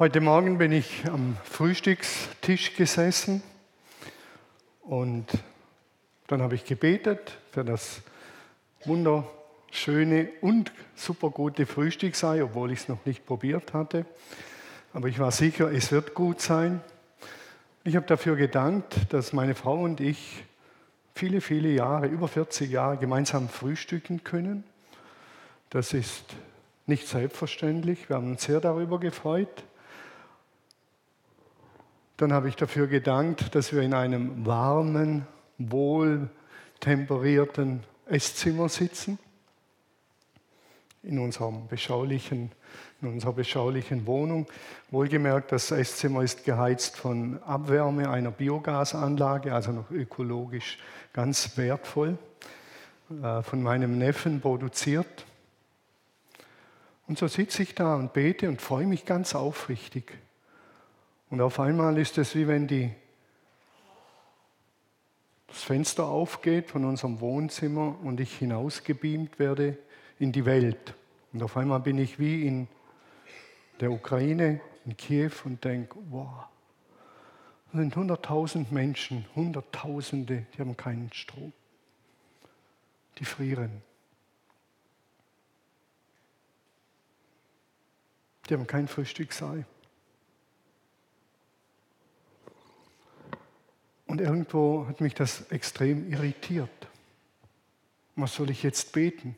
Heute Morgen bin ich am Frühstückstisch gesessen und dann habe ich gebetet für das wunderschöne und super gute Frühstück sei, obwohl ich es noch nicht probiert hatte. Aber ich war sicher, es wird gut sein. Ich habe dafür gedankt, dass meine Frau und ich viele, viele Jahre, über 40 Jahre gemeinsam frühstücken können. Das ist nicht selbstverständlich. Wir haben uns sehr darüber gefreut. Dann habe ich dafür gedankt, dass wir in einem warmen, wohl temperierten Esszimmer sitzen, in, unserem beschaulichen, in unserer beschaulichen Wohnung. Wohlgemerkt, das Esszimmer ist geheizt von Abwärme einer Biogasanlage, also noch ökologisch ganz wertvoll, äh, von meinem Neffen produziert. Und so sitze ich da und bete und freue mich ganz aufrichtig und auf einmal ist es wie wenn die, das Fenster aufgeht von unserem Wohnzimmer und ich hinausgebeamt werde in die Welt. Und auf einmal bin ich wie in der Ukraine, in Kiew und denke, wow, das sind 100.000 Menschen, Hunderttausende, die haben keinen Strom. Die frieren. Die haben kein Frühstücksei. Und irgendwo hat mich das extrem irritiert. Was soll ich jetzt beten?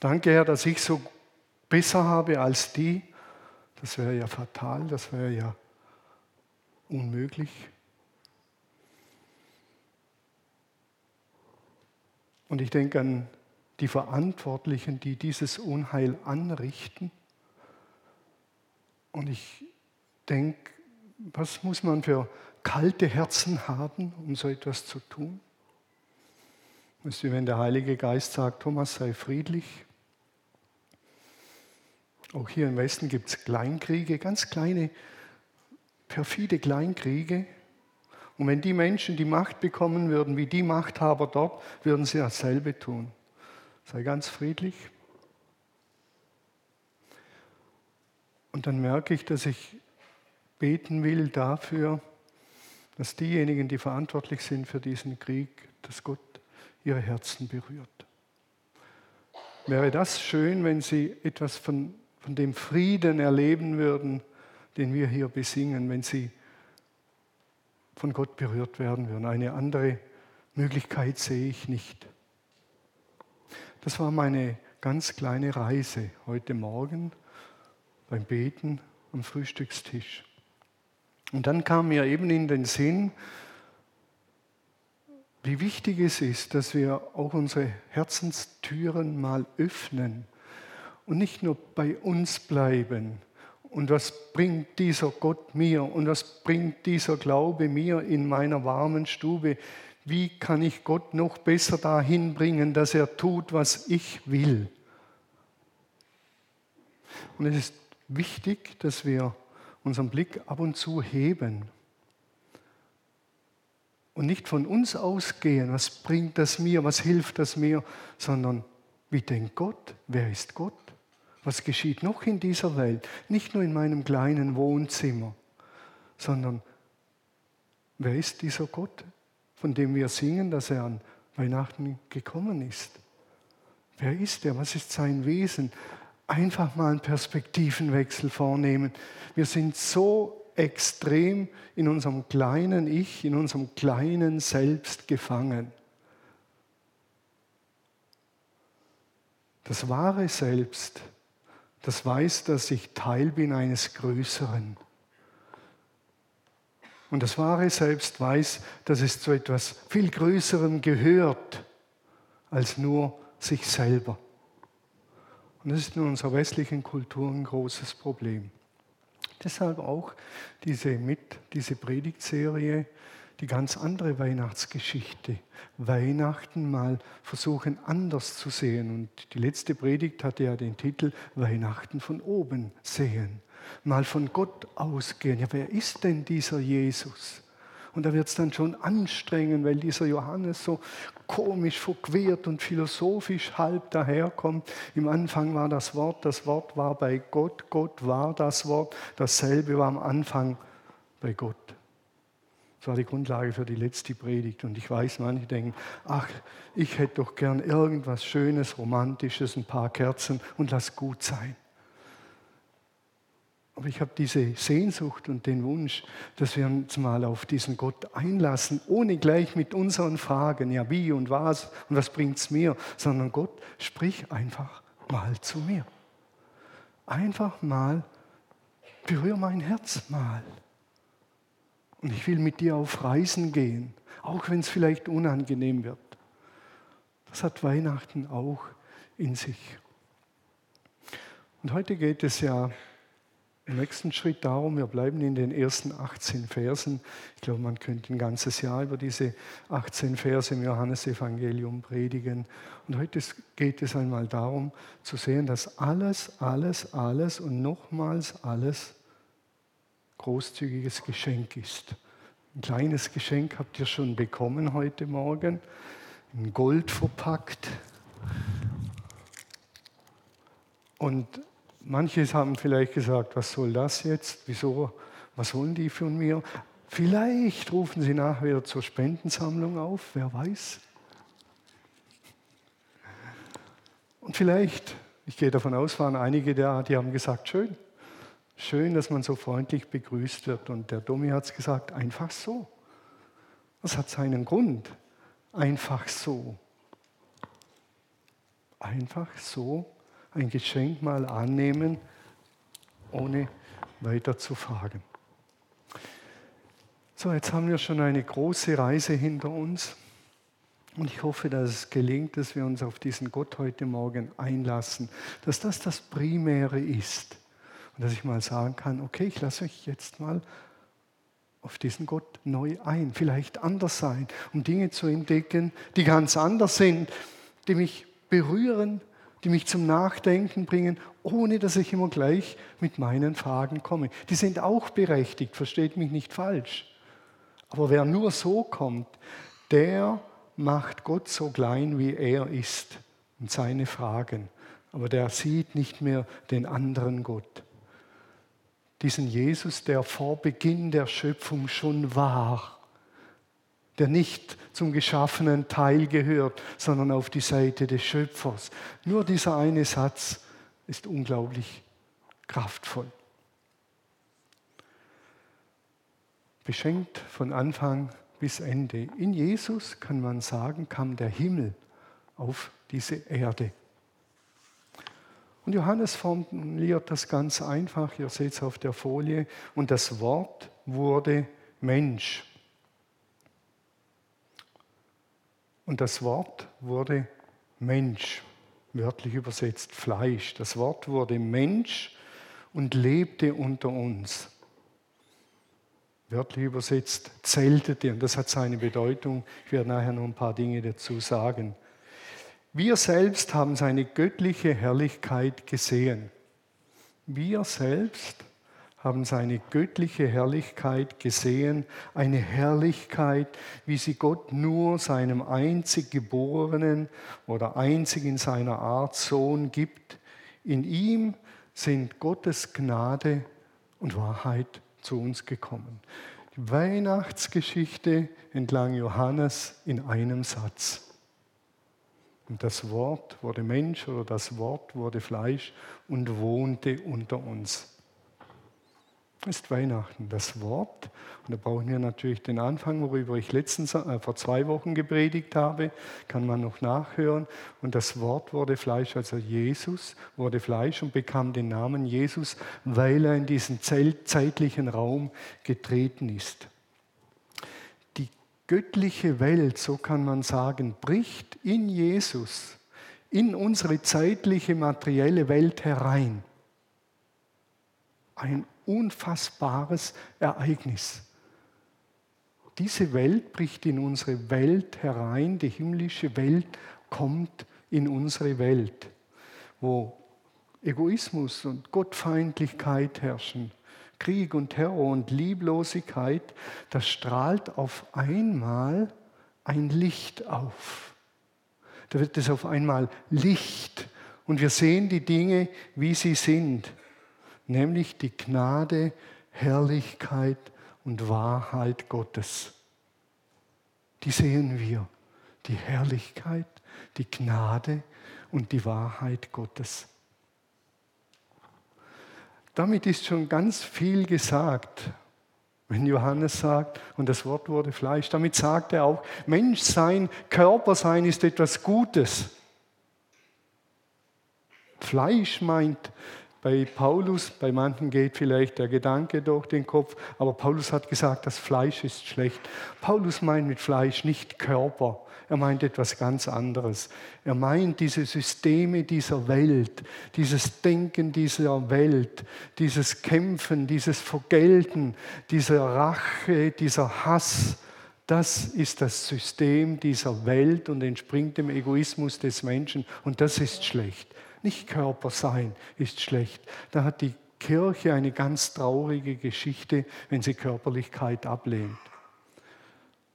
Danke, Herr, dass ich so besser habe als die. Das wäre ja fatal, das wäre ja unmöglich. Und ich denke an die Verantwortlichen, die dieses Unheil anrichten. Und ich denke, was muss man für kalte Herzen haben, um so etwas zu tun? Das ist wie wenn der Heilige Geist sagt, Thomas, sei friedlich. Auch hier im Westen gibt es Kleinkriege, ganz kleine, perfide Kleinkriege. Und wenn die Menschen die Macht bekommen würden, wie die Machthaber dort, würden sie dasselbe tun. Sei ganz friedlich. Und dann merke ich, dass ich beten will dafür, dass diejenigen, die verantwortlich sind für diesen Krieg, dass Gott ihre Herzen berührt. Wäre das schön, wenn sie etwas von, von dem Frieden erleben würden, den wir hier besingen, wenn sie von Gott berührt werden würden. Eine andere Möglichkeit sehe ich nicht. Das war meine ganz kleine Reise heute Morgen beim Beten am Frühstückstisch. Und dann kam mir eben in den Sinn, wie wichtig es ist, dass wir auch unsere Herzenstüren mal öffnen und nicht nur bei uns bleiben. Und was bringt dieser Gott mir und was bringt dieser Glaube mir in meiner warmen Stube? Wie kann ich Gott noch besser dahin bringen, dass er tut, was ich will? Und es ist wichtig, dass wir unseren Blick ab und zu heben und nicht von uns ausgehen, was bringt das mir, was hilft das mir, sondern wie denkt Gott, wer ist Gott, was geschieht noch in dieser Welt, nicht nur in meinem kleinen Wohnzimmer, sondern wer ist dieser Gott, von dem wir singen, dass er an Weihnachten gekommen ist. Wer ist er? Was ist sein Wesen? Einfach mal einen Perspektivenwechsel vornehmen. Wir sind so extrem in unserem kleinen Ich, in unserem kleinen Selbst gefangen. Das wahre Selbst, das weiß, dass ich Teil bin eines Größeren. Und das wahre Selbst weiß, dass es zu etwas viel Größerem gehört als nur sich selber. Und das ist in unserer westlichen Kultur ein großes Problem. Deshalb auch diese, mit, diese Predigtserie, die ganz andere Weihnachtsgeschichte. Weihnachten mal versuchen anders zu sehen. Und die letzte Predigt hatte ja den Titel Weihnachten von oben sehen. Mal von Gott ausgehen. Ja, wer ist denn dieser Jesus? Und da wird es dann schon anstrengend, weil dieser Johannes so komisch verquert und philosophisch halb daherkommt. Im Anfang war das Wort, das Wort war bei Gott, Gott war das Wort, dasselbe war am Anfang bei Gott. Das war die Grundlage für die letzte Predigt. Und ich weiß, manche denken, ach, ich hätte doch gern irgendwas Schönes, Romantisches, ein paar Kerzen und lass gut sein. Aber ich habe diese Sehnsucht und den Wunsch, dass wir uns mal auf diesen Gott einlassen, ohne gleich mit unseren Fragen, ja wie und was und was bringt es mir, sondern Gott, sprich einfach mal zu mir. Einfach mal, berühr mein Herz mal. Und ich will mit dir auf Reisen gehen, auch wenn es vielleicht unangenehm wird. Das hat Weihnachten auch in sich. Und heute geht es ja im nächsten Schritt darum, wir bleiben in den ersten 18 Versen. Ich glaube, man könnte ein ganzes Jahr über diese 18 Verse im Johannesevangelium predigen. Und heute geht es einmal darum zu sehen, dass alles, alles, alles und nochmals alles großzügiges Geschenk ist. Ein kleines Geschenk habt ihr schon bekommen heute Morgen, in Gold verpackt. Und Manche haben vielleicht gesagt, was soll das jetzt? Wieso? Was wollen die von mir? Vielleicht rufen sie nachher zur Spendensammlung auf, wer weiß. Und vielleicht, ich gehe davon aus, waren einige da, die haben gesagt, schön, schön, dass man so freundlich begrüßt wird. Und der Domi hat es gesagt, einfach so. Das hat seinen Grund. Einfach so. Einfach so ein Geschenk mal annehmen, ohne weiter zu fragen. So, jetzt haben wir schon eine große Reise hinter uns. Und ich hoffe, dass es gelingt, dass wir uns auf diesen Gott heute Morgen einlassen, dass das das Primäre ist. Und dass ich mal sagen kann, okay, ich lasse euch jetzt mal auf diesen Gott neu ein, vielleicht anders sein, um Dinge zu entdecken, die ganz anders sind, die mich berühren, die mich zum Nachdenken bringen, ohne dass ich immer gleich mit meinen Fragen komme. Die sind auch berechtigt, versteht mich nicht falsch. Aber wer nur so kommt, der macht Gott so klein, wie er ist und seine Fragen. Aber der sieht nicht mehr den anderen Gott. Diesen Jesus, der vor Beginn der Schöpfung schon war der nicht zum geschaffenen Teil gehört, sondern auf die Seite des Schöpfers. Nur dieser eine Satz ist unglaublich kraftvoll. Beschenkt von Anfang bis Ende. In Jesus kann man sagen, kam der Himmel auf diese Erde. Und Johannes formuliert das ganz einfach, ihr seht es auf der Folie, und das Wort wurde Mensch. Und das Wort wurde Mensch, wörtlich übersetzt Fleisch. Das Wort wurde Mensch und lebte unter uns. Wörtlich übersetzt zeltete, und das hat seine Bedeutung. Ich werde nachher noch ein paar Dinge dazu sagen. Wir selbst haben seine göttliche Herrlichkeit gesehen. Wir selbst haben seine göttliche Herrlichkeit gesehen, eine Herrlichkeit, wie sie Gott nur seinem einzig geborenen oder einzig in seiner Art Sohn gibt. In ihm sind Gottes Gnade und Wahrheit zu uns gekommen. Die Weihnachtsgeschichte entlang Johannes in einem Satz. Und das Wort wurde Mensch oder das Wort wurde Fleisch und wohnte unter uns ist Weihnachten, das Wort. Und da brauchen wir natürlich den Anfang, worüber ich letztens, äh, vor zwei Wochen gepredigt habe, kann man noch nachhören. Und das Wort wurde Fleisch, also Jesus wurde Fleisch und bekam den Namen Jesus, weil er in diesen zeitlichen Raum getreten ist. Die göttliche Welt, so kann man sagen, bricht in Jesus in unsere zeitliche materielle Welt herein. Ein unfassbares Ereignis. Diese Welt bricht in unsere Welt herein, die himmlische Welt kommt in unsere Welt, wo Egoismus und Gottfeindlichkeit herrschen, Krieg und Terror und Lieblosigkeit, da strahlt auf einmal ein Licht auf. Da wird es auf einmal Licht und wir sehen die Dinge, wie sie sind, nämlich die Gnade, Herrlichkeit und Wahrheit Gottes. Die sehen wir, die Herrlichkeit, die Gnade und die Wahrheit Gottes. Damit ist schon ganz viel gesagt. Wenn Johannes sagt, und das Wort wurde Fleisch, damit sagt er auch, Menschsein, Körpersein ist etwas Gutes. Fleisch meint bei Paulus, bei manchen geht vielleicht der Gedanke durch den Kopf, aber Paulus hat gesagt, das Fleisch ist schlecht. Paulus meint mit Fleisch nicht Körper, er meint etwas ganz anderes. Er meint diese Systeme dieser Welt, dieses Denken dieser Welt, dieses Kämpfen, dieses Vergelten, diese Rache, dieser Hass. Das ist das System dieser Welt und entspringt dem Egoismus des Menschen und das ist schlecht. Nicht Körper sein ist schlecht. Da hat die Kirche eine ganz traurige Geschichte, wenn sie Körperlichkeit ablehnt.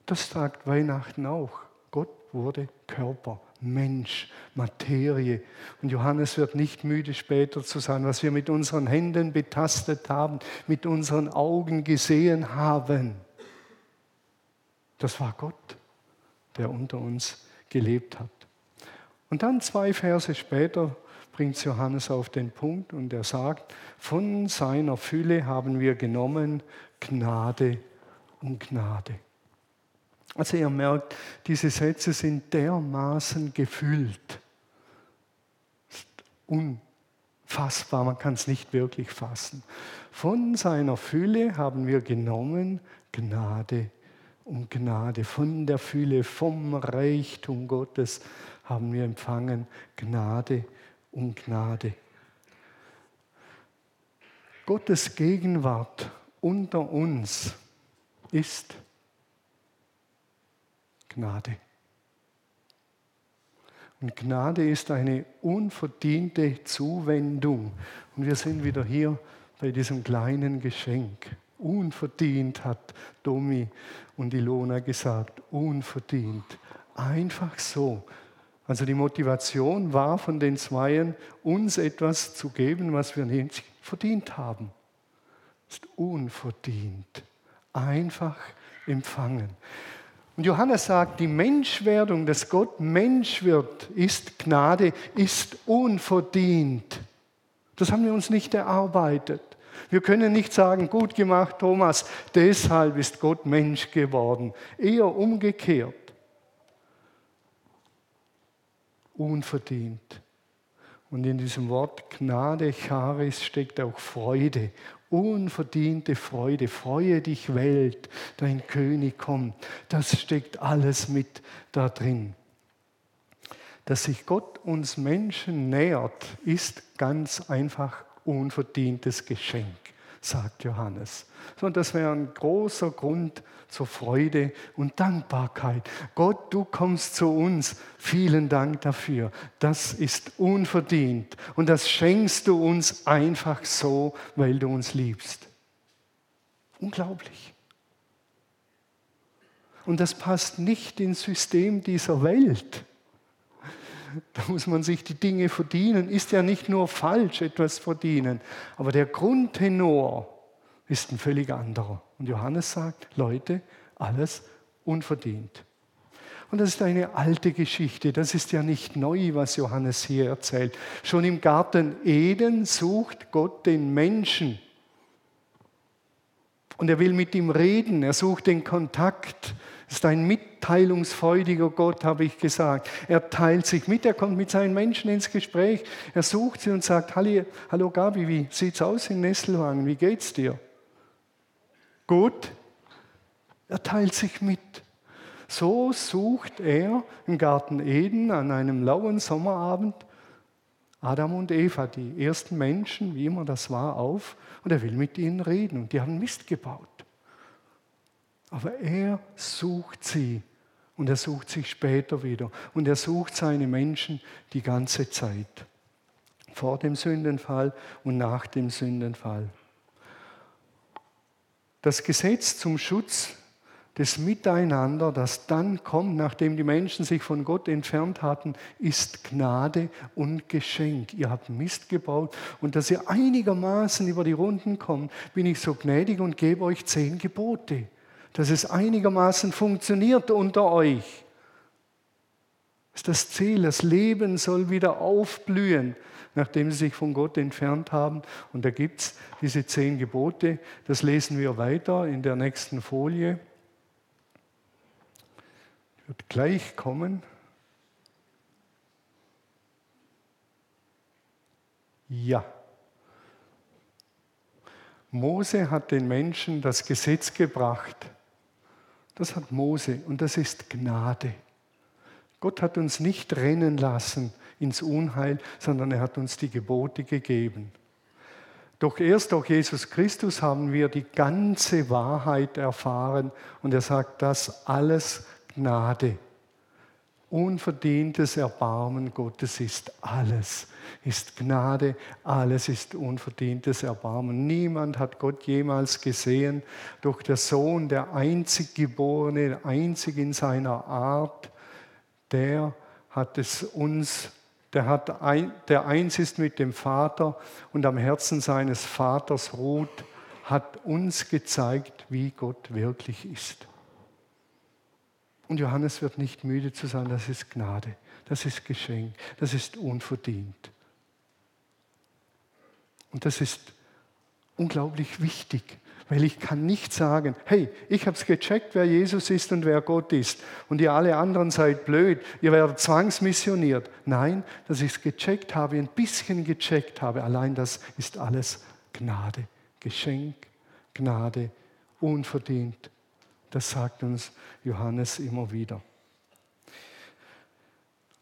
Das sagt Weihnachten auch. Gott wurde Körper, Mensch, Materie. Und Johannes wird nicht müde später zu sagen, was wir mit unseren Händen betastet haben, mit unseren Augen gesehen haben. Das war Gott, der unter uns gelebt hat. Und dann zwei Verse später bringt Johannes auf den Punkt und er sagt, von seiner Fülle haben wir genommen Gnade und Gnade. Also ihr merkt, diese Sätze sind dermaßen gefüllt. Unfassbar, man kann es nicht wirklich fassen. Von seiner Fülle haben wir genommen Gnade und Gnade. Von der Fülle, vom Reichtum Gottes haben wir empfangen Gnade und und Gnade. Gottes Gegenwart unter uns ist Gnade. Und Gnade ist eine unverdiente Zuwendung. Und wir sind wieder hier bei diesem kleinen Geschenk. Unverdient hat Domi und Ilona gesagt, unverdient. Einfach so, also die Motivation war von den Zweien, uns etwas zu geben, was wir nicht verdient haben. Ist unverdient. Einfach empfangen. Und Johannes sagt, die Menschwerdung, dass Gott Mensch wird, ist Gnade, ist unverdient. Das haben wir uns nicht erarbeitet. Wir können nicht sagen, gut gemacht, Thomas, deshalb ist Gott Mensch geworden. Eher umgekehrt. Unverdient. Und in diesem Wort Gnade, Charis, steckt auch Freude, unverdiente Freude. Freue dich, Welt, dein König kommt. Das steckt alles mit da drin. Dass sich Gott uns Menschen nähert, ist ganz einfach unverdientes Geschenk sagt Johannes. Und das wäre ein großer Grund zur Freude und Dankbarkeit. Gott, du kommst zu uns. Vielen Dank dafür. Das ist unverdient. Und das schenkst du uns einfach so, weil du uns liebst. Unglaublich. Und das passt nicht ins System dieser Welt. Da muss man sich die Dinge verdienen. Ist ja nicht nur falsch, etwas verdienen. Aber der Grundtenor ist ein völlig anderer. Und Johannes sagt, Leute, alles unverdient. Und das ist eine alte Geschichte. Das ist ja nicht neu, was Johannes hier erzählt. Schon im Garten Eden sucht Gott den Menschen. Und er will mit ihm reden. Er sucht den Kontakt ist ein mitteilungsfreudiger Gott, habe ich gesagt. Er teilt sich mit, er kommt mit seinen Menschen ins Gespräch. Er sucht sie und sagt, hallo, hallo Gabi, wie sieht's aus in Nesselwangen? Wie geht's dir? Gut. Er teilt sich mit. So sucht er im Garten Eden an einem lauen Sommerabend Adam und Eva, die ersten Menschen, wie immer das war, auf und er will mit ihnen reden und die haben Mist gebaut. Aber er sucht sie und er sucht sich später wieder und er sucht seine Menschen die ganze Zeit. Vor dem Sündenfall und nach dem Sündenfall. Das Gesetz zum Schutz des Miteinander, das dann kommt, nachdem die Menschen sich von Gott entfernt hatten, ist Gnade und Geschenk. Ihr habt Mist gebaut und dass ihr einigermaßen über die Runden kommt, bin ich so gnädig und gebe euch zehn Gebote, dass es einigermaßen funktioniert unter euch. Das ist das Ziel, das Leben soll wieder aufblühen, nachdem sie sich von Gott entfernt haben. Und da gibt es diese zehn Gebote, das lesen wir weiter in der nächsten Folie wird gleich kommen. Ja. Mose hat den Menschen das Gesetz gebracht. Das hat Mose und das ist Gnade. Gott hat uns nicht rennen lassen ins Unheil, sondern er hat uns die Gebote gegeben. Doch erst durch Jesus Christus haben wir die ganze Wahrheit erfahren und er sagt, das alles Gnade. Unverdientes Erbarmen Gottes ist alles, ist Gnade, alles ist unverdientes Erbarmen. Niemand hat Gott jemals gesehen, doch der Sohn, der einzig Geborene, einzig in seiner Art, der hat es uns, der, hat ein, der eins ist mit dem Vater und am Herzen seines Vaters ruht, hat uns gezeigt, wie Gott wirklich ist. Und Johannes wird nicht müde zu sagen, das ist Gnade, das ist Geschenk, das ist unverdient. Und das ist unglaublich wichtig, weil ich kann nicht sagen, hey, ich habe es gecheckt, wer Jesus ist und wer Gott ist und ihr alle anderen seid blöd, ihr werdet zwangsmissioniert. Nein, dass ich es gecheckt habe, ein bisschen gecheckt habe, allein das ist alles Gnade, Geschenk, Gnade, unverdient das sagt uns Johannes immer wieder.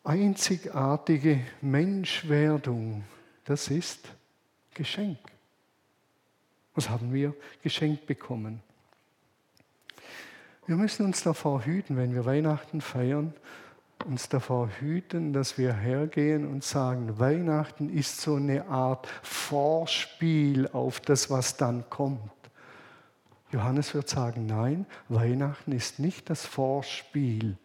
Einzigartige Menschwerdung, das ist Geschenk. Was haben wir geschenkt bekommen? Wir müssen uns davor hüten, wenn wir Weihnachten feiern, uns davor hüten, dass wir hergehen und sagen, Weihnachten ist so eine Art Vorspiel auf das, was dann kommt. Johannes wird sagen, nein, Weihnachten ist nicht das Vorspiel,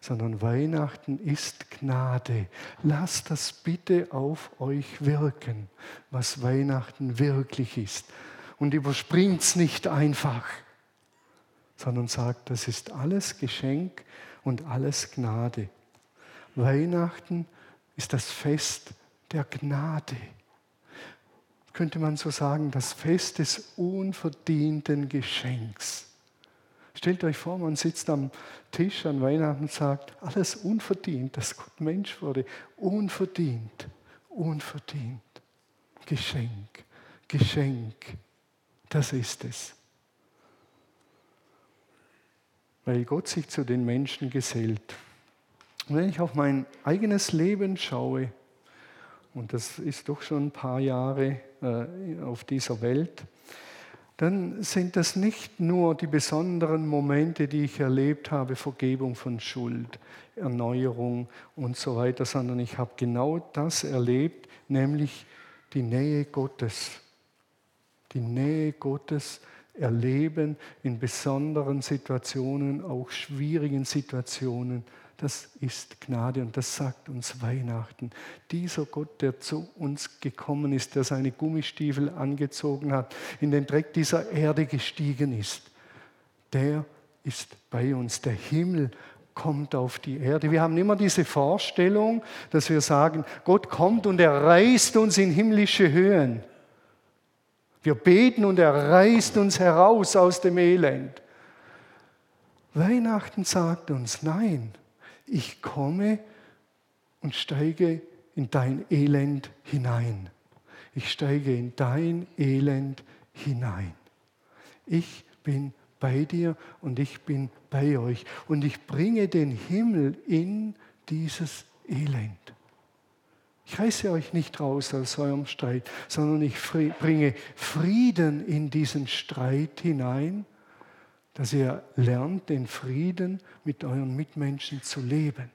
sondern Weihnachten ist Gnade. Lasst das bitte auf euch wirken, was Weihnachten wirklich ist. Und überspringt es nicht einfach, sondern sagt, das ist alles Geschenk und alles Gnade. Weihnachten ist das Fest der Gnade könnte man so sagen, das Fest des unverdienten Geschenks. Stellt euch vor, man sitzt am Tisch an Weihnachten und sagt, alles unverdient, dass Gott Mensch wurde. Unverdient, unverdient. Geschenk, Geschenk, das ist es. Weil Gott sich zu den Menschen gesellt. Und wenn ich auf mein eigenes Leben schaue, und das ist doch schon ein paar Jahre äh, auf dieser Welt, dann sind das nicht nur die besonderen Momente, die ich erlebt habe, Vergebung von Schuld, Erneuerung und so weiter, sondern ich habe genau das erlebt, nämlich die Nähe Gottes. Die Nähe Gottes erleben in besonderen Situationen, auch schwierigen Situationen das ist Gnade und das sagt uns Weihnachten. Dieser Gott, der zu uns gekommen ist, der seine Gummistiefel angezogen hat, in den Dreck dieser Erde gestiegen ist, der ist bei uns. Der Himmel kommt auf die Erde. Wir haben immer diese Vorstellung, dass wir sagen, Gott kommt und er reißt uns in himmlische Höhen. Wir beten und er reißt uns heraus aus dem Elend. Weihnachten sagt uns, nein, ich komme und steige in dein Elend hinein. Ich steige in dein Elend hinein. Ich bin bei dir und ich bin bei euch. Und ich bringe den Himmel in dieses Elend. Ich reiße euch nicht raus aus eurem Streit, sondern ich bringe Frieden in diesen Streit hinein dass ihr lernt, den Frieden mit euren Mitmenschen zu leben.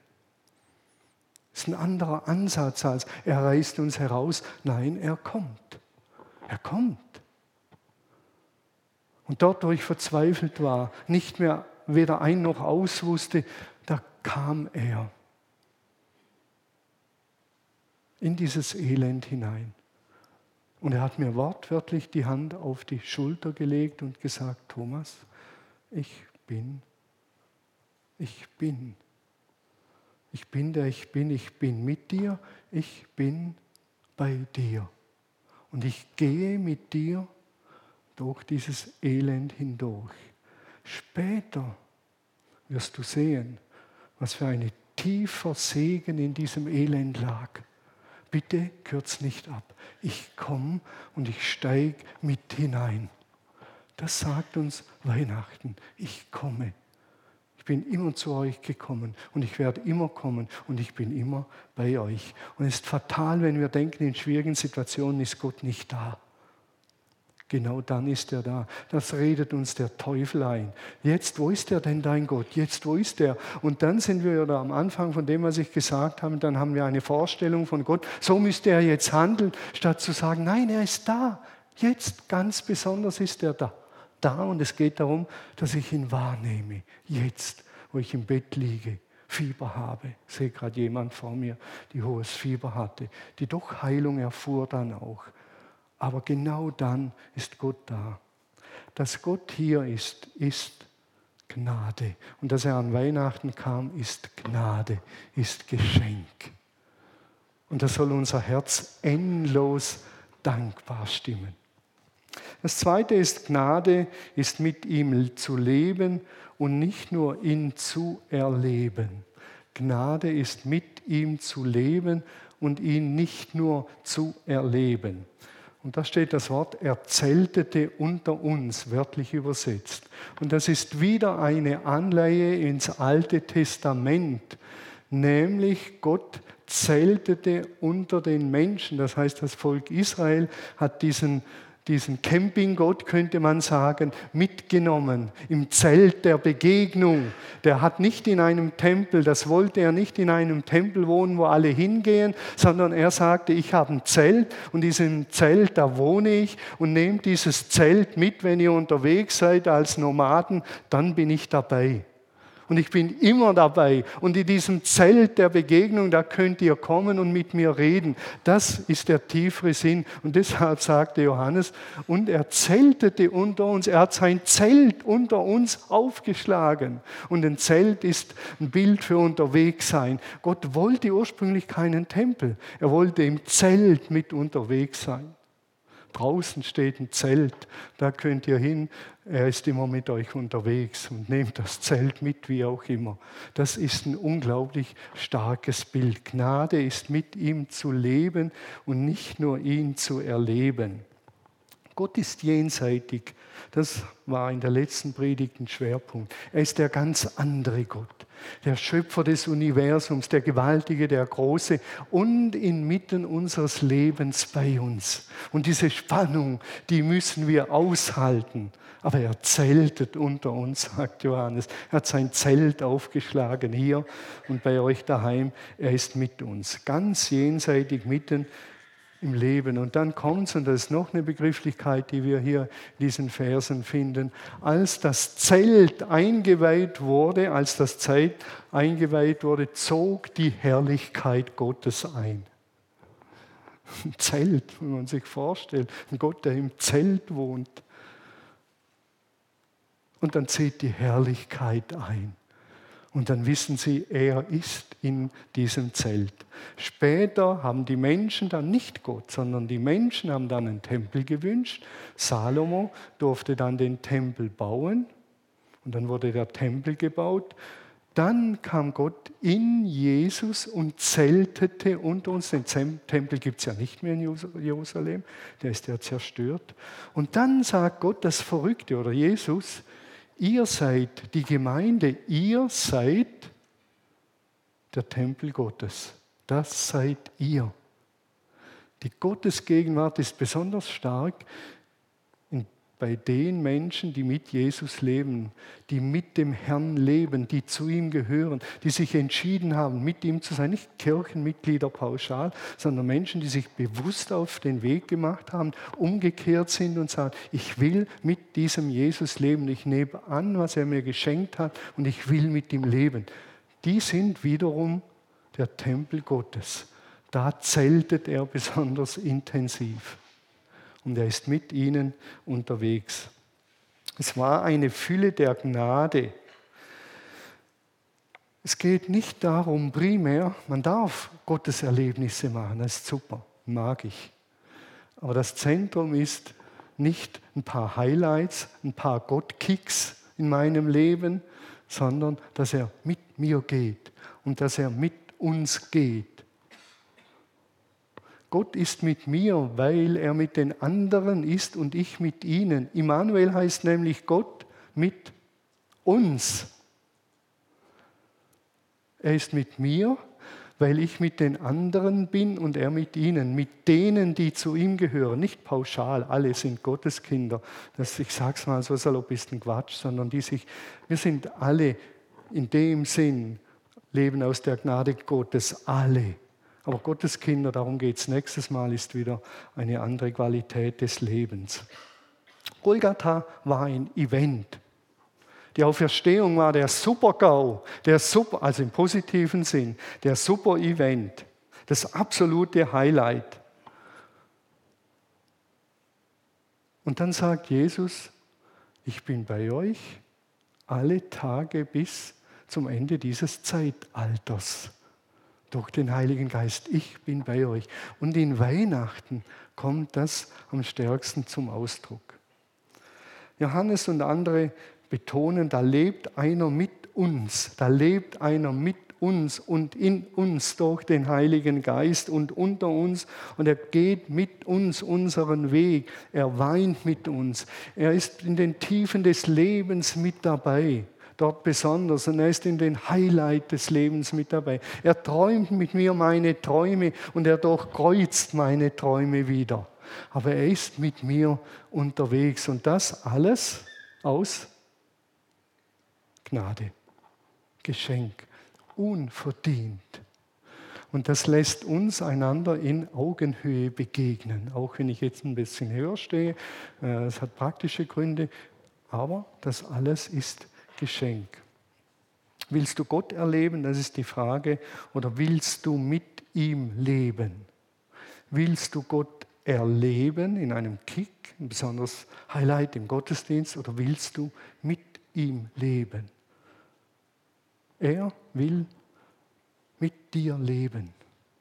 Das ist ein anderer Ansatz als er reißt uns heraus. Nein, er kommt. Er kommt. Und dort, wo ich verzweifelt war, nicht mehr weder ein noch aus wusste, da kam er in dieses Elend hinein. Und er hat mir wortwörtlich die Hand auf die Schulter gelegt und gesagt, Thomas, ich bin, ich bin. Ich bin der ich bin, ich bin mit dir, ich bin bei dir. Und ich gehe mit dir durch dieses Elend hindurch. Später wirst du sehen, was für ein tiefer Segen in diesem Elend lag. Bitte kürz nicht ab. Ich komme und ich steige mit hinein. Das sagt uns Weihnachten. Ich komme. Ich bin immer zu euch gekommen und ich werde immer kommen und ich bin immer bei euch. Und es ist fatal, wenn wir denken, in schwierigen Situationen ist Gott nicht da. Genau dann ist er da. Das redet uns der Teufel ein. Jetzt, wo ist er denn dein Gott? Jetzt, wo ist er? Und dann sind wir da am Anfang von dem, was ich gesagt habe, dann haben wir eine Vorstellung von Gott. So müsste er jetzt handeln, statt zu sagen, nein, er ist da. Jetzt ganz besonders ist er da. Da und es geht darum, dass ich ihn wahrnehme. Jetzt, wo ich im Bett liege. Fieber habe. Ich sehe gerade jemand vor mir, die hohes Fieber hatte, die doch Heilung erfuhr dann auch. Aber genau dann ist Gott da. Dass Gott hier ist, ist Gnade. Und dass er an Weihnachten kam, ist Gnade, ist Geschenk. Und das soll unser Herz endlos dankbar stimmen. Das zweite ist Gnade, ist mit ihm zu leben und nicht nur ihn zu erleben. Gnade ist mit ihm zu leben und ihn nicht nur zu erleben. Und da steht das Wort, er zeltete unter uns, wörtlich übersetzt. Und das ist wieder eine Anleihe ins Alte Testament, nämlich Gott zeltete unter den Menschen. Das heißt, das Volk Israel hat diesen diesen Campinggott, könnte man sagen, mitgenommen im Zelt der Begegnung. Der hat nicht in einem Tempel, das wollte er nicht in einem Tempel wohnen, wo alle hingehen, sondern er sagte, ich habe ein Zelt und in diesem Zelt, da wohne ich und nehmt dieses Zelt mit, wenn ihr unterwegs seid als Nomaden, dann bin ich dabei und ich bin immer dabei. Und in diesem Zelt der Begegnung, da könnt ihr kommen und mit mir reden. Das ist der tiefere Sinn. Und deshalb sagte Johannes, und er zeltete unter uns, er hat sein Zelt unter uns aufgeschlagen. Und ein Zelt ist ein Bild für unterwegs sein. Gott wollte ursprünglich keinen Tempel, er wollte im Zelt mit unterwegs sein. Draußen steht ein Zelt, da könnt ihr hin. Er ist immer mit euch unterwegs und nehmt das Zelt mit, wie auch immer. Das ist ein unglaublich starkes Bild. Gnade ist mit ihm zu leben und nicht nur ihn zu erleben. Gott ist jenseitig. Das war in der letzten Predigt ein Schwerpunkt. Er ist der ganz andere Gott der Schöpfer des Universums, der Gewaltige, der Große und inmitten unseres Lebens bei uns. Und diese Spannung, die müssen wir aushalten. Aber er zeltet unter uns, sagt Johannes. Er hat sein Zelt aufgeschlagen hier und bei euch daheim. Er ist mit uns, ganz jenseitig mitten im Leben. Und dann kommt es, und das ist noch eine Begrifflichkeit, die wir hier in diesen Versen finden, als das Zelt eingeweiht wurde, als das Zelt eingeweiht wurde, zog die Herrlichkeit Gottes ein. Ein Zelt, wenn man sich vorstellt, ein Gott, der im Zelt wohnt. Und dann zieht die Herrlichkeit ein. Und dann wissen sie, er ist in diesem Zelt. Später haben die Menschen dann nicht Gott, sondern die Menschen haben dann einen Tempel gewünscht. Salomo durfte dann den Tempel bauen und dann wurde der Tempel gebaut. Dann kam Gott in Jesus und zeltete unter uns. Den Tempel gibt es ja nicht mehr in Jerusalem, der ist ja zerstört. Und dann sagt Gott das Verrückte oder Jesus, Ihr seid die Gemeinde, ihr seid der Tempel Gottes. Das seid ihr. Die Gottesgegenwart ist besonders stark bei den Menschen, die mit Jesus leben, die mit dem Herrn leben, die zu ihm gehören, die sich entschieden haben, mit ihm zu sein. Nicht Kirchenmitglieder pauschal, sondern Menschen, die sich bewusst auf den Weg gemacht haben, umgekehrt sind und sagen, ich will mit diesem Jesus leben. Ich nehme an, was er mir geschenkt hat und ich will mit ihm leben. Die sind wiederum der Tempel Gottes. Da zeltet er besonders intensiv und er ist mit ihnen unterwegs. Es war eine Fülle der Gnade. Es geht nicht darum, primär, man darf Gottes Erlebnisse machen, das ist super, mag ich. Aber das Zentrum ist nicht ein paar Highlights, ein paar Gottkicks in meinem Leben, sondern dass er mit mir geht und dass er mit uns geht Gott ist mit mir, weil er mit den anderen ist und ich mit ihnen. Immanuel heißt nämlich Gott mit uns. Er ist mit mir, weil ich mit den anderen bin und er mit ihnen, mit denen, die zu ihm gehören. Nicht pauschal, alle sind Gotteskinder. Das, ich sage es mal so salopp, ist ein Quatsch, sondern die sich, wir sind alle in dem Sinn, leben aus der Gnade Gottes, alle. Aber Gottes Kinder, darum geht es nächstes Mal, ist wieder eine andere Qualität des Lebens. Golgatha war ein Event. Die Auferstehung war der Super-GAU, der Super, also im positiven Sinn, der Super-Event, das absolute Highlight. Und dann sagt Jesus, ich bin bei euch alle Tage bis zum Ende dieses Zeitalters durch den Heiligen Geist. Ich bin bei euch. Und in Weihnachten kommt das am stärksten zum Ausdruck. Johannes und andere betonen, da lebt einer mit uns, da lebt einer mit uns und in uns durch den Heiligen Geist und unter uns und er geht mit uns unseren Weg, er weint mit uns, er ist in den Tiefen des Lebens mit dabei dort besonders und er ist in den Highlight des Lebens mit dabei. Er träumt mit mir meine Träume und er durchkreuzt meine Träume wieder. Aber er ist mit mir unterwegs und das alles aus Gnade, Geschenk, unverdient. Und das lässt uns einander in Augenhöhe begegnen. Auch wenn ich jetzt ein bisschen höher stehe, äh, es hat praktische Gründe, aber das alles ist Geschenk. Willst du Gott erleben? Das ist die Frage. Oder willst du mit ihm leben? Willst du Gott erleben in einem Kick, ein besonderes Highlight im Gottesdienst? Oder willst du mit ihm leben? Er will mit dir leben.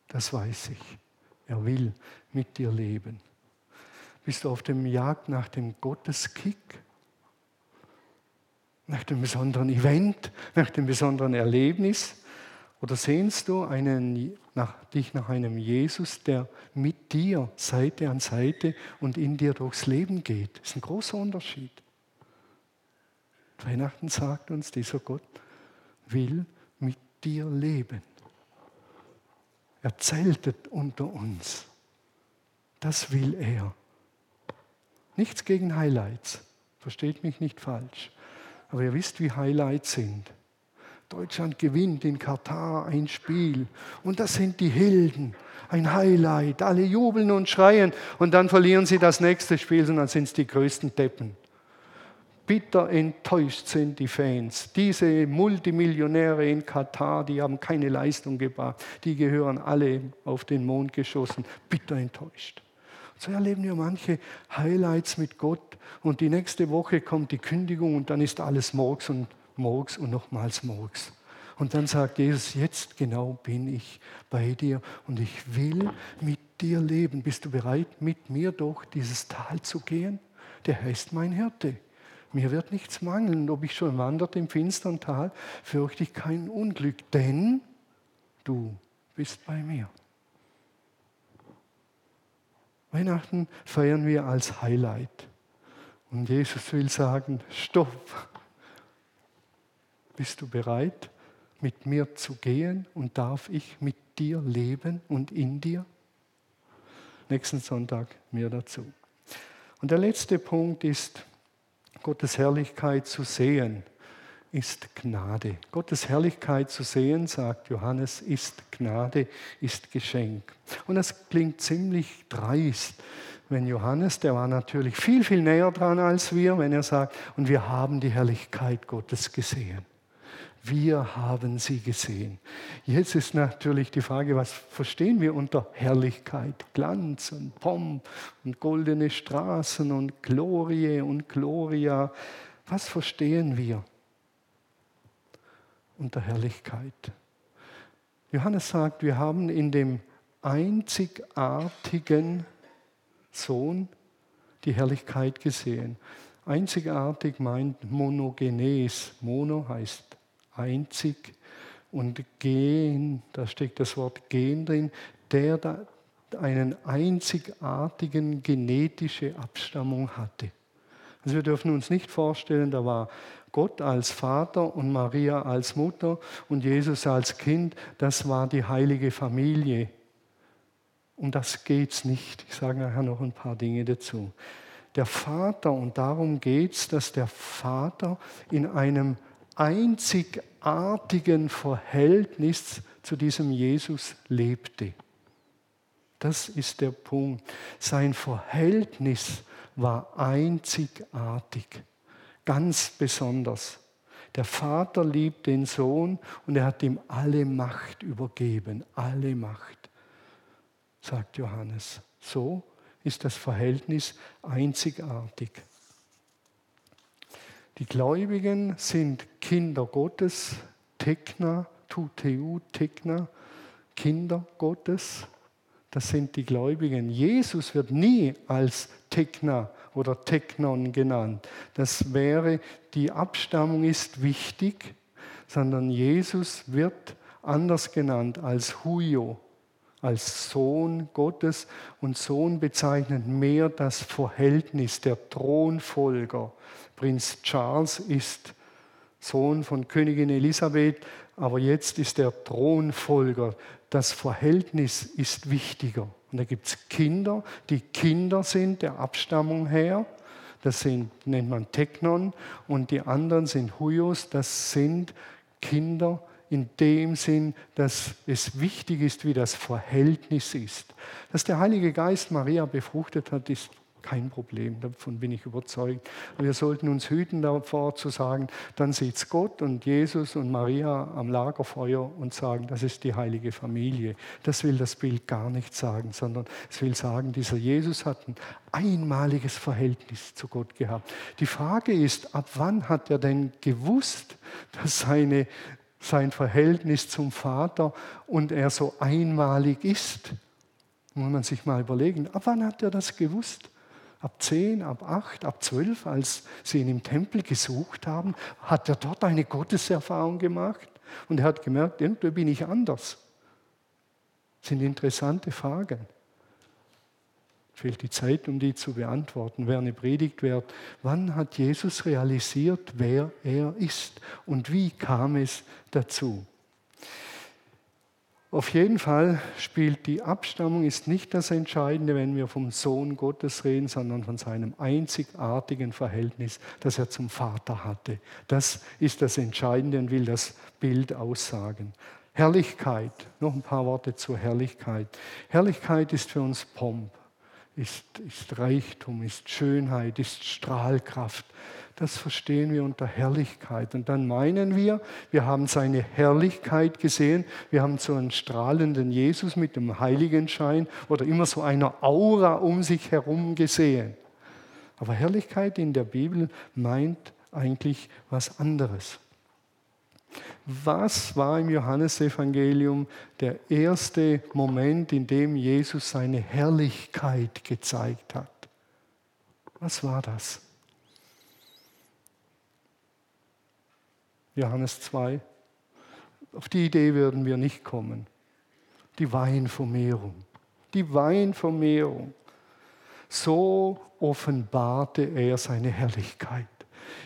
Das weiß ich. Er will mit dir leben. Bist du auf dem Jagd nach dem Gotteskick? Nach dem besonderen Event, nach dem besonderen Erlebnis? Oder sehnst du einen, nach, dich nach einem Jesus, der mit dir Seite an Seite und in dir durchs Leben geht? Das ist ein großer Unterschied. Weihnachten sagt uns, dieser Gott will mit dir leben. Er zeltet unter uns. Das will er. Nichts gegen Highlights. Versteht mich nicht falsch. Aber ihr wisst, wie Highlights sind. Deutschland gewinnt in Katar ein Spiel und das sind die Helden. Ein Highlight. Alle jubeln und schreien und dann verlieren sie das nächste Spiel und dann sind es die größten Deppen. Bitter enttäuscht sind die Fans. Diese Multimillionäre in Katar, die haben keine Leistung gebracht. Die gehören alle auf den Mond geschossen. Bitter enttäuscht. So erleben wir manche Highlights mit Gott und die nächste Woche kommt die Kündigung und dann ist alles Morgs und Morgs und nochmals Morgs. Und dann sagt Jesus, jetzt genau bin ich bei dir und ich will mit dir leben. Bist du bereit, mit mir durch dieses Tal zu gehen? Der heißt mein Hirte. Mir wird nichts mangeln. Ob ich schon wandert im finstern Tal, fürchte ich kein Unglück, denn du bist bei mir. Weihnachten feiern wir als Highlight. Und Jesus will sagen, stopp. Bist du bereit, mit mir zu gehen und darf ich mit dir leben und in dir? Nächsten Sonntag mehr dazu. Und der letzte Punkt ist, Gottes Herrlichkeit zu sehen, ist Gnade. Gottes Herrlichkeit zu sehen, sagt Johannes, ist Gnade, ist Geschenk. Und das klingt ziemlich dreist, wenn Johannes, der war natürlich viel, viel näher dran als wir, wenn er sagt, und wir haben die Herrlichkeit Gottes gesehen. Wir haben sie gesehen. Jetzt ist natürlich die Frage, was verstehen wir unter Herrlichkeit, Glanz und Pomp und goldene Straßen und Glorie und Gloria. Was verstehen wir unter Herrlichkeit? Johannes sagt, wir haben in dem einzigartigen Sohn die Herrlichkeit gesehen. Einzigartig meint monogenes. Mono heißt einzig und gen, da steckt das Wort gen drin, der da einen einzigartigen genetische Abstammung hatte. Also wir dürfen uns nicht vorstellen, da war Gott als Vater und Maria als Mutter und Jesus als Kind, das war die heilige Familie. Um das geht es nicht. Ich sage nachher noch ein paar Dinge dazu. Der Vater, und darum geht es, dass der Vater in einem einzigartigen Verhältnis zu diesem Jesus lebte. Das ist der Punkt. Sein Verhältnis war einzigartig, ganz besonders. Der Vater liebt den Sohn und er hat ihm alle Macht übergeben, alle Macht, sagt Johannes. So ist das Verhältnis einzigartig. Die Gläubigen sind Kinder Gottes, Tekna, Tuteu, Tekna, Kinder Gottes. Das sind die Gläubigen. Jesus wird nie als Tekna oder Teknon genannt. Das wäre, die Abstammung ist wichtig, sondern Jesus wird anders genannt als Huyo, als Sohn Gottes. Und Sohn bezeichnet mehr das Verhältnis der Thronfolger Prinz Charles ist Sohn von Königin Elisabeth, aber jetzt ist er Thronfolger. Das Verhältnis ist wichtiger. Und da gibt es Kinder, die Kinder sind der Abstammung her. Das sind, nennt man Teknon. Und die anderen sind Huyos. Das sind Kinder in dem Sinn, dass es wichtig ist, wie das Verhältnis ist. Dass der Heilige Geist Maria befruchtet hat, ist kein Problem, davon bin ich überzeugt. Wir sollten uns hüten davor zu sagen, dann sitzt Gott und Jesus und Maria am Lagerfeuer und sagen, das ist die heilige Familie. Das will das Bild gar nicht sagen, sondern es will sagen, dieser Jesus hat ein einmaliges Verhältnis zu Gott gehabt. Die Frage ist, ab wann hat er denn gewusst, dass seine, sein Verhältnis zum Vater und er so einmalig ist? Muss man sich mal überlegen, ab wann hat er das gewusst? Ab zehn, ab acht, ab zwölf, als sie ihn im Tempel gesucht haben, hat er dort eine Gotteserfahrung gemacht und er hat gemerkt, irgendwie bin ich anders. Das sind interessante Fragen. Fehlt die Zeit, um die zu beantworten. Wäre eine Predigt wert. Wann hat Jesus realisiert, wer er ist und wie kam es dazu? Auf jeden Fall spielt die Abstammung ist nicht das Entscheidende, wenn wir vom Sohn Gottes reden, sondern von seinem einzigartigen Verhältnis, das er zum Vater hatte. Das ist das Entscheidende und will das Bild aussagen. Herrlichkeit, noch ein paar Worte zur Herrlichkeit. Herrlichkeit ist für uns Pomp, ist, ist Reichtum, ist Schönheit, ist Strahlkraft das verstehen wir unter Herrlichkeit. Und dann meinen wir, wir haben seine Herrlichkeit gesehen, wir haben so einen strahlenden Jesus mit dem Heiligenschein oder immer so einer Aura um sich herum gesehen. Aber Herrlichkeit in der Bibel meint eigentlich was anderes. Was war im Johannesevangelium der erste Moment, in dem Jesus seine Herrlichkeit gezeigt hat? Was war das? Johannes 2. Auf die Idee würden wir nicht kommen. Die Weinvermehrung. Die Weinvermehrung. So offenbarte er seine Herrlichkeit.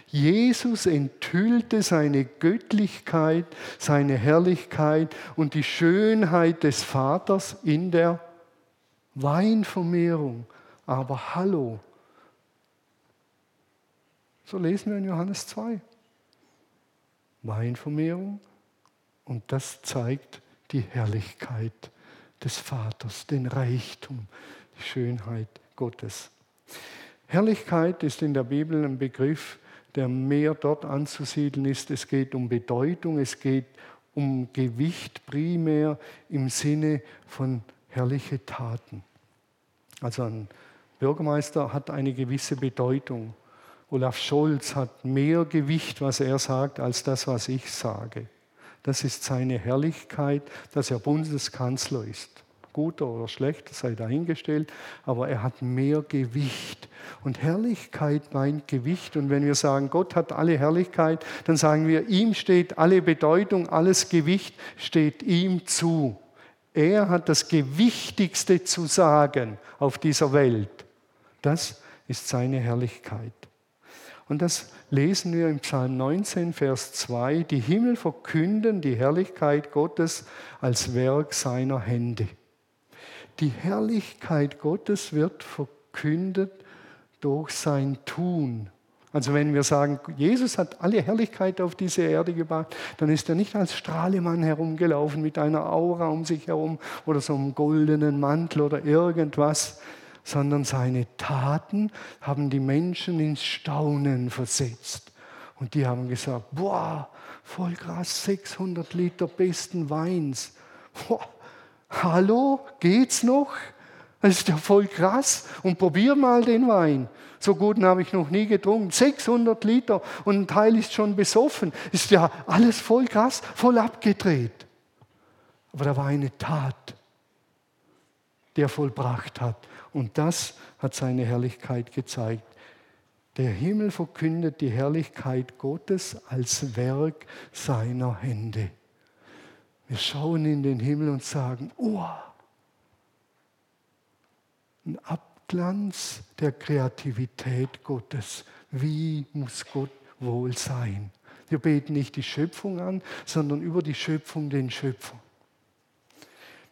Jesus enthüllte seine Göttlichkeit, seine Herrlichkeit und die Schönheit des Vaters in der Weinvermehrung. Aber hallo, So lesen wir in Johannes 2. Weinvermehrung und das zeigt die Herrlichkeit des Vaters, den Reichtum, die Schönheit Gottes. Herrlichkeit ist in der Bibel ein Begriff, der mehr dort anzusiedeln ist. Es geht um Bedeutung, es geht um Gewicht primär im Sinne von herrliche Taten. Also ein Bürgermeister hat eine gewisse Bedeutung. Olaf Scholz hat mehr Gewicht, was er sagt, als das, was ich sage. Das ist seine Herrlichkeit, dass er Bundeskanzler ist. Guter oder schlechter sei dahingestellt, aber er hat mehr Gewicht. Und Herrlichkeit meint Gewicht. Und wenn wir sagen, Gott hat alle Herrlichkeit, dann sagen wir, ihm steht alle Bedeutung, alles Gewicht steht ihm zu. Er hat das Gewichtigste zu sagen auf dieser Welt. Das ist seine Herrlichkeit. Und das lesen wir im Psalm 19, Vers 2. Die Himmel verkünden die Herrlichkeit Gottes als Werk seiner Hände. Die Herrlichkeit Gottes wird verkündet durch sein Tun. Also wenn wir sagen, Jesus hat alle Herrlichkeit auf diese Erde gebracht, dann ist er nicht als Strahlemann herumgelaufen mit einer Aura um sich herum oder so einem goldenen Mantel oder irgendwas, sondern seine Taten haben die Menschen ins Staunen versetzt. Und die haben gesagt, boah, voll krass, 600 Liter besten Weins. Boah, hallo, geht's noch? Das ist ja voll krass. Und probier mal den Wein. So guten habe ich noch nie getrunken. 600 Liter und ein Teil ist schon besoffen. Ist ja alles voll krass, voll abgedreht. Aber da war eine Tat, die er vollbracht hat. Und das hat seine Herrlichkeit gezeigt. Der Himmel verkündet die Herrlichkeit Gottes als Werk seiner Hände. Wir schauen in den Himmel und sagen, oh, ein Abglanz der Kreativität Gottes. Wie muss Gott wohl sein? Wir beten nicht die Schöpfung an, sondern über die Schöpfung den Schöpfer.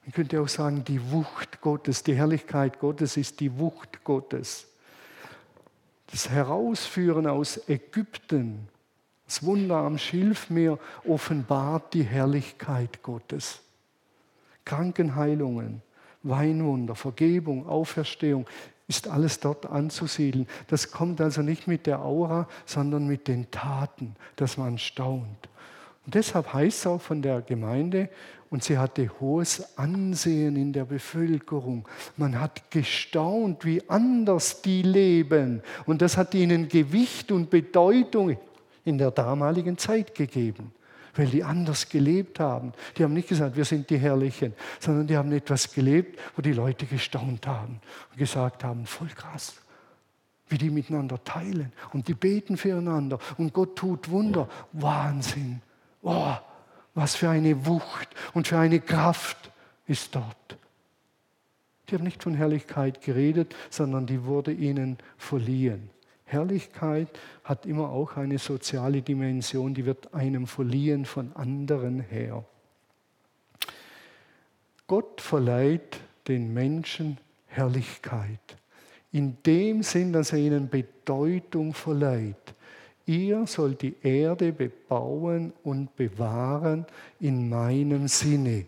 Man könnte auch sagen, die Wucht Gottes, die Herrlichkeit Gottes ist die Wucht Gottes. Das Herausführen aus Ägypten, das Wunder am Schilfmeer offenbart die Herrlichkeit Gottes. Krankenheilungen, Weinwunder, Vergebung, Auferstehung, ist alles dort anzusiedeln. Das kommt also nicht mit der Aura, sondern mit den Taten, dass man staunt. Und deshalb heißt es auch von der Gemeinde, und sie hatte hohes Ansehen in der Bevölkerung. Man hat gestaunt, wie anders die leben. Und das hat ihnen Gewicht und Bedeutung in der damaligen Zeit gegeben, weil die anders gelebt haben. Die haben nicht gesagt, wir sind die Herrlichen, sondern die haben etwas gelebt, wo die Leute gestaunt haben und gesagt haben, voll krass wie die miteinander teilen und die beten füreinander und Gott tut Wunder. Wahnsinn. Oh, was für eine Wucht und für eine Kraft ist dort. Die haben nicht von Herrlichkeit geredet, sondern die wurde ihnen verliehen. Herrlichkeit hat immer auch eine soziale Dimension, die wird einem verliehen von anderen her. Gott verleiht den Menschen Herrlichkeit. In dem Sinn, dass er ihnen Bedeutung verleiht. Ihr sollt die Erde bebauen und bewahren in meinem Sinne.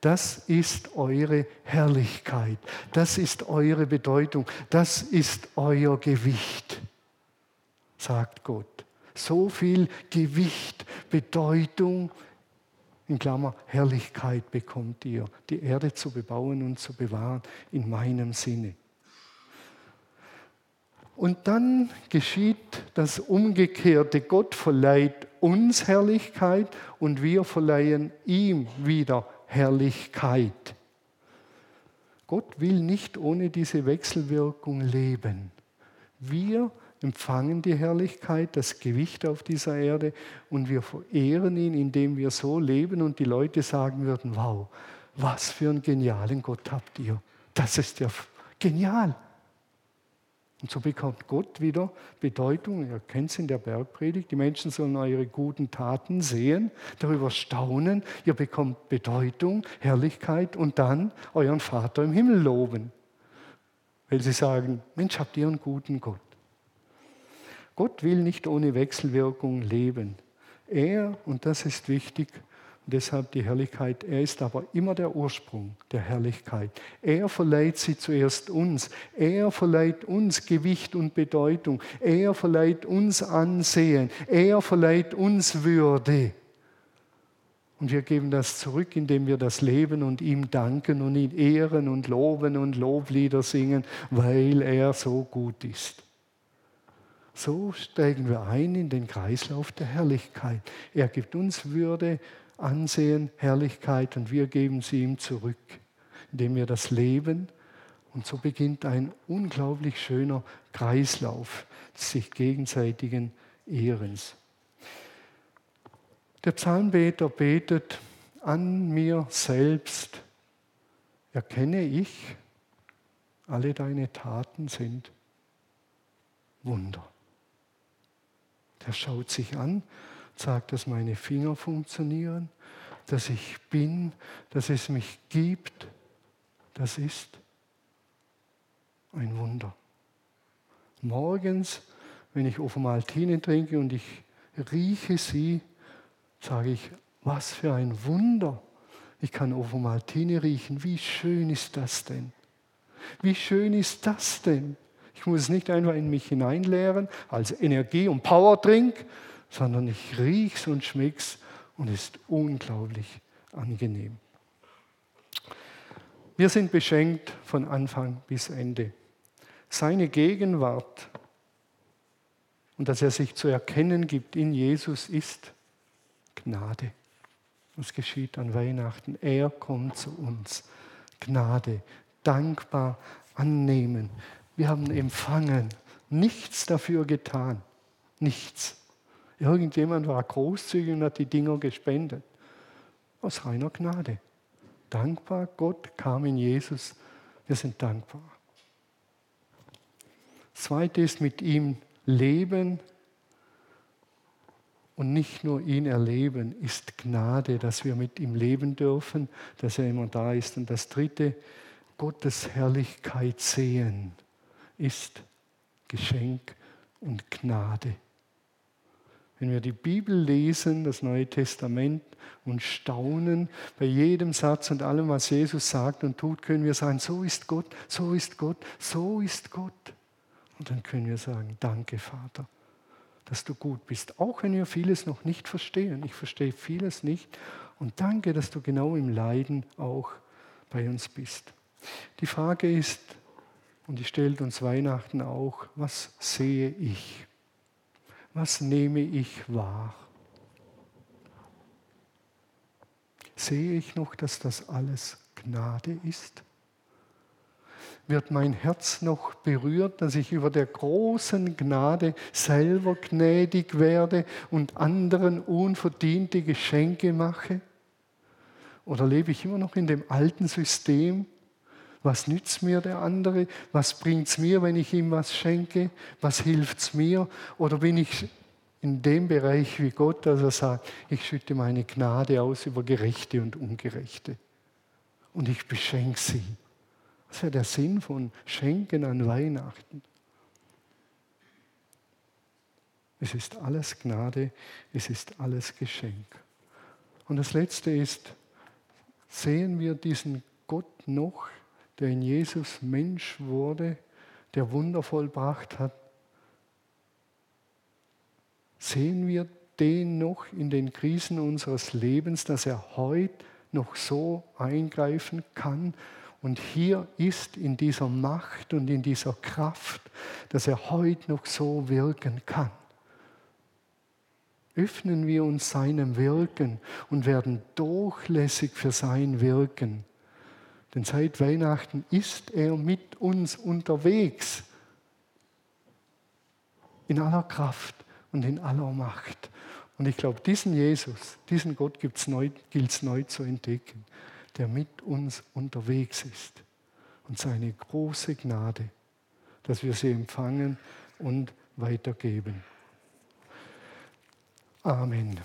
Das ist eure Herrlichkeit. Das ist eure Bedeutung. Das ist euer Gewicht sagt Gott. So viel Gewicht, Bedeutung, in Klammer Herrlichkeit bekommt ihr, die Erde zu bebauen und zu bewahren in meinem Sinne. Und dann geschieht das Umgekehrte. Gott verleiht uns Herrlichkeit und wir verleihen ihm wieder Herrlichkeit. Gott will nicht ohne diese Wechselwirkung leben. Wir empfangen die Herrlichkeit, das Gewicht auf dieser Erde und wir verehren ihn, indem wir so leben und die Leute sagen würden, wow, was für einen genialen Gott habt ihr. Das ist ja genial. Und so bekommt Gott wieder Bedeutung. Ihr kennt es in der Bergpredigt. Die Menschen sollen eure guten Taten sehen, darüber staunen. Ihr bekommt Bedeutung, Herrlichkeit und dann euren Vater im Himmel loben. Weil sie sagen, Mensch, habt ihr einen guten Gott. Gott will nicht ohne Wechselwirkung leben. Er, und das ist wichtig, und deshalb die Herrlichkeit, er ist aber immer der Ursprung der Herrlichkeit. Er verleiht sie zuerst uns. Er verleiht uns Gewicht und Bedeutung. Er verleiht uns Ansehen. Er verleiht uns Würde. Und wir geben das zurück, indem wir das leben und ihm danken und ihn ehren und loben und Loblieder singen, weil er so gut ist. So steigen wir ein in den Kreislauf der Herrlichkeit. Er gibt uns Würde, Ansehen, Herrlichkeit und wir geben sie ihm zurück, indem wir das leben. Und so beginnt ein unglaublich schöner Kreislauf des sich gegenseitigen Ehrens. Der Psalmbeter betet, an mir selbst erkenne ich, alle deine Taten sind Wunder. Der schaut sich an, sagt, dass meine Finger funktionieren, dass ich bin, dass es mich gibt. Das ist ein Wunder. Morgens, wenn ich Ovomaltine trinke und ich rieche sie, sage ich, was für ein Wunder. Ich kann Ovomaltine riechen. Wie schön ist das denn? Wie schön ist das denn? Ich muss es nicht einfach in mich hineinleeren als Energie- und Power-Drink, sondern ich rieche es und schmecke es und es ist unglaublich angenehm. Wir sind beschenkt von Anfang bis Ende. Seine Gegenwart und dass er sich zu erkennen gibt in Jesus ist Gnade. Was geschieht an Weihnachten? Er kommt zu uns. Gnade, dankbar annehmen. Wir haben empfangen, nichts dafür getan. Nichts. Irgendjemand war großzügig und hat die Dinger gespendet. Aus reiner Gnade. Dankbar, Gott kam in Jesus. Wir sind dankbar. Das Zweite ist mit ihm leben, und nicht nur ihn erleben, ist Gnade, dass wir mit ihm leben dürfen, dass er immer da ist. Und das Dritte, Gottes Herrlichkeit sehen, ist Geschenk und Gnade. Wenn wir die Bibel lesen, das Neue Testament, und staunen bei jedem Satz und allem, was Jesus sagt und tut, können wir sagen, so ist Gott, so ist Gott, so ist Gott. Und dann können wir sagen, danke Vater dass du gut bist, auch wenn wir vieles noch nicht verstehen. Ich verstehe vieles nicht und danke, dass du genau im Leiden auch bei uns bist. Die Frage ist, und die stellt uns Weihnachten auch, was sehe ich? Was nehme ich wahr? Sehe ich noch, dass das alles Gnade ist? wird mein Herz noch berührt, dass ich über der großen Gnade selber gnädig werde und anderen unverdiente Geschenke mache? Oder lebe ich immer noch in dem alten System? Was nützt mir der andere? Was bringt es mir, wenn ich ihm was schenke? Was hilft es mir? Oder bin ich in dem Bereich wie Gott, dass er sagt, ich schütte meine Gnade aus über Gerechte und Ungerechte und ich beschenke sie. Das ist ja der Sinn von Schenken an Weihnachten. Es ist alles Gnade, es ist alles Geschenk. Und das Letzte ist, sehen wir diesen Gott noch, der in Jesus Mensch wurde, der Wunder vollbracht hat? Sehen wir den noch in den Krisen unseres Lebens, dass er heute noch so eingreifen kann und hier ist in dieser Macht und in dieser Kraft, dass er heute noch so wirken kann. Öffnen wir uns seinem Wirken und werden durchlässig für sein Wirken. Denn seit Weihnachten ist er mit uns unterwegs. In aller Kraft und in aller Macht. Und ich glaube, diesen Jesus, diesen Gott gilt es neu, neu zu entdecken der mit uns unterwegs ist. Und seine große Gnade, dass wir sie empfangen und weitergeben. Amen.